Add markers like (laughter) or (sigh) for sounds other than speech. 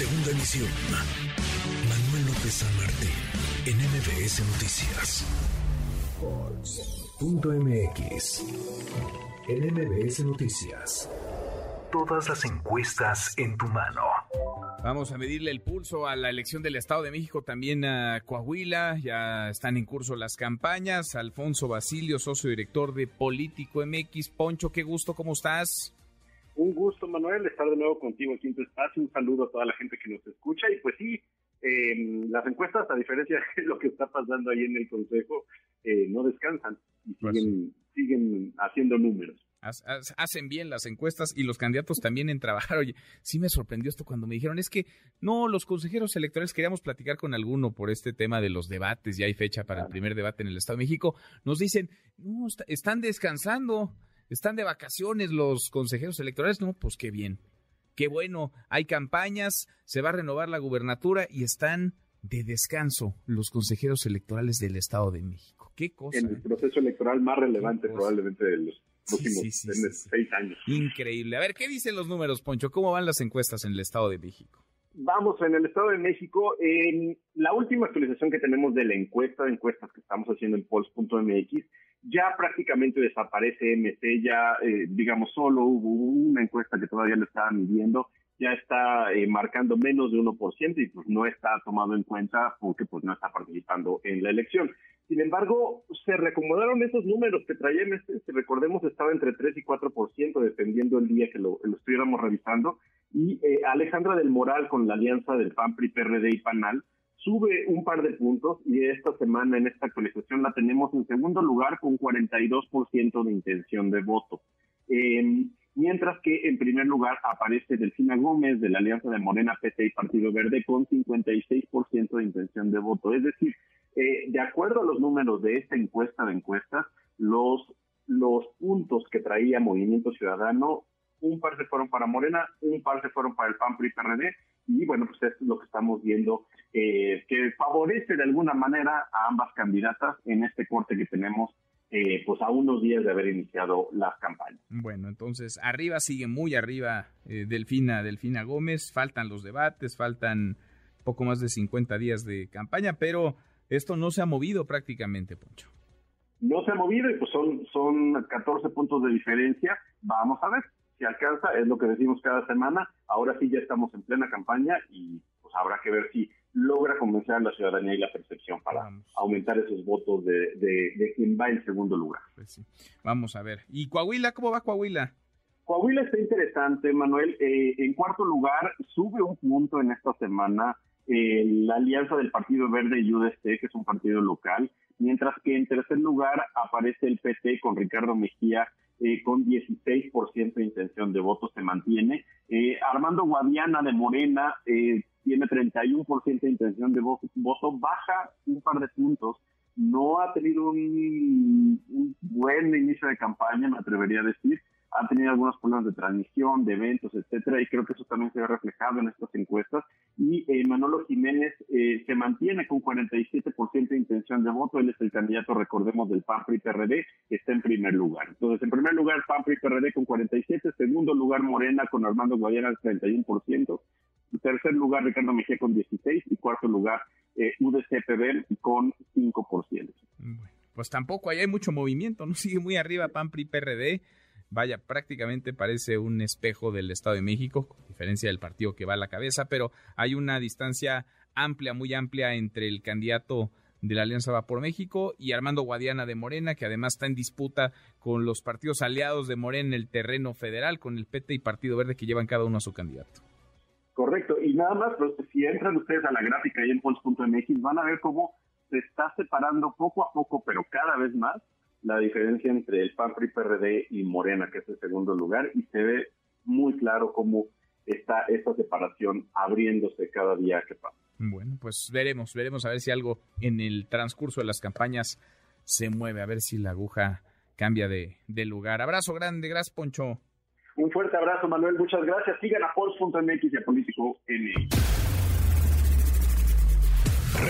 Segunda emisión. Manuel López San Martín, en MBS Noticias. Punto MX. En MBS Noticias. Todas las encuestas en tu mano. Vamos a medirle el pulso a la elección del Estado de México, también a Coahuila. Ya están en curso las campañas. Alfonso Basilio, socio director de Político MX. Poncho, qué gusto, ¿cómo estás? Un gusto, Manuel, estar de nuevo contigo aquí en tu espacio. Un saludo a toda la gente que nos escucha. Y pues sí, eh, las encuestas, a diferencia (laughs) de lo que está pasando ahí en el Consejo, eh, no descansan y pues siguen, siguen haciendo números. Hacen bien las encuestas y los candidatos también en trabajar. (laughs) Oye, sí me sorprendió esto cuando me dijeron, es que no, los consejeros electorales queríamos platicar con alguno por este tema de los debates, ya hay fecha para el primer debate en el Estado de México. Nos dicen, no, están descansando, están de vacaciones los consejeros electorales. No, pues qué bien, qué bueno, hay campañas, se va a renovar la gubernatura y están de descanso los consejeros electorales del Estado de México. Qué cosa. En el ¿eh? proceso electoral más relevante probablemente de los próximos seis años. Increíble. A ver, ¿qué dicen los números, Poncho? ¿Cómo van las encuestas en el Estado de México? Vamos, en el Estado de México, en la última actualización que tenemos de la encuesta de encuestas que estamos haciendo en Pols.mx, ya prácticamente desaparece MC, ya eh, digamos solo hubo una encuesta que todavía lo estaba midiendo ya está eh, marcando menos de 1% y pues no está tomado en cuenta porque pues no está participando en la elección. Sin embargo, se reacomodaron esos números que traía si recordemos estaba entre 3 y 4% dependiendo el día que lo, estuviéramos revisando y eh, Alejandra del Moral con la alianza del PAN, PRI, PRD y PANAL sube un par de puntos y esta semana en esta actualización la tenemos en segundo lugar con 42% de intención de voto. Eh, mientras que en primer lugar aparece Delfina Gómez de la Alianza de Morena, PT y Partido Verde con 56% de intención de voto. Es decir, eh, de acuerdo a los números de esta encuesta de encuestas, los, los puntos que traía Movimiento Ciudadano, un par se fueron para Morena, un par se fueron para el PAN, PRI, PRD, y bueno, pues esto es lo que estamos viendo, eh, que favorece de alguna manera a ambas candidatas en este corte que tenemos eh, pues a unos días de haber iniciado las campañas. Bueno, entonces arriba sigue muy arriba eh, Delfina, Delfina Gómez, faltan los debates, faltan poco más de 50 días de campaña, pero esto no se ha movido prácticamente, Poncho. No se ha movido y pues son, son 14 puntos de diferencia. Vamos a ver si alcanza, es lo que decimos cada semana. Ahora sí ya estamos en plena campaña y pues habrá que ver si logra convencer a la ciudadanía y la percepción para aumentar esos votos de, de, quien va en segundo lugar. Pues sí. Vamos a ver. ¿Y Coahuila? ¿Cómo va Coahuila? Coahuila está interesante, Manuel. Eh, en cuarto lugar, sube un punto en esta semana eh, la alianza del Partido Verde y UDST, que es un partido local, mientras que en tercer lugar aparece el PT con Ricardo Mejía eh, con 16% de intención de voto se mantiene. Eh, Armando Guadiana de Morena eh, tiene 31% de intención de voto, baja un par de puntos. No ha tenido un, un buen inicio de campaña, me atrevería a decir han tenido algunos problemas de transmisión, de eventos, etcétera, y creo que eso también se ve reflejado en estas encuestas. Y eh, Manolo Jiménez eh, se mantiene con 47% de intención de voto, él es el candidato, recordemos, del PAN PRI PRD, que está en primer lugar. Entonces, en primer lugar, PAN PRI PRD con 47, segundo lugar, Morena con Armando Guayana 31%, tercer lugar, Ricardo Mejía con 16, y cuarto lugar, eh, UDCPB con 5%. pues tampoco ahí hay mucho movimiento, ¿no? (laughs) Sigue muy arriba PAN PRI PRD vaya, prácticamente parece un espejo del Estado de México, con diferencia del partido que va a la cabeza, pero hay una distancia amplia, muy amplia entre el candidato de la Alianza Va por México y Armando Guadiana de Morena, que además está en disputa con los partidos aliados de Morena en el terreno federal, con el PT y Partido Verde que llevan cada uno a su candidato. Correcto, y nada más, si entran ustedes a la gráfica ahí en Pons.mx, van a ver cómo se está separando poco a poco, pero cada vez más, la diferencia entre el PAN, PRI, PRD y Morena, que es el segundo lugar, y se ve muy claro cómo está esta separación abriéndose cada día que pasa. Bueno, pues veremos, veremos a ver si algo en el transcurso de las campañas se mueve, a ver si la aguja cambia de, lugar. Abrazo grande, gracias Poncho. Un fuerte abrazo, Manuel, muchas gracias. Sigan a Pols.mx y a Político N.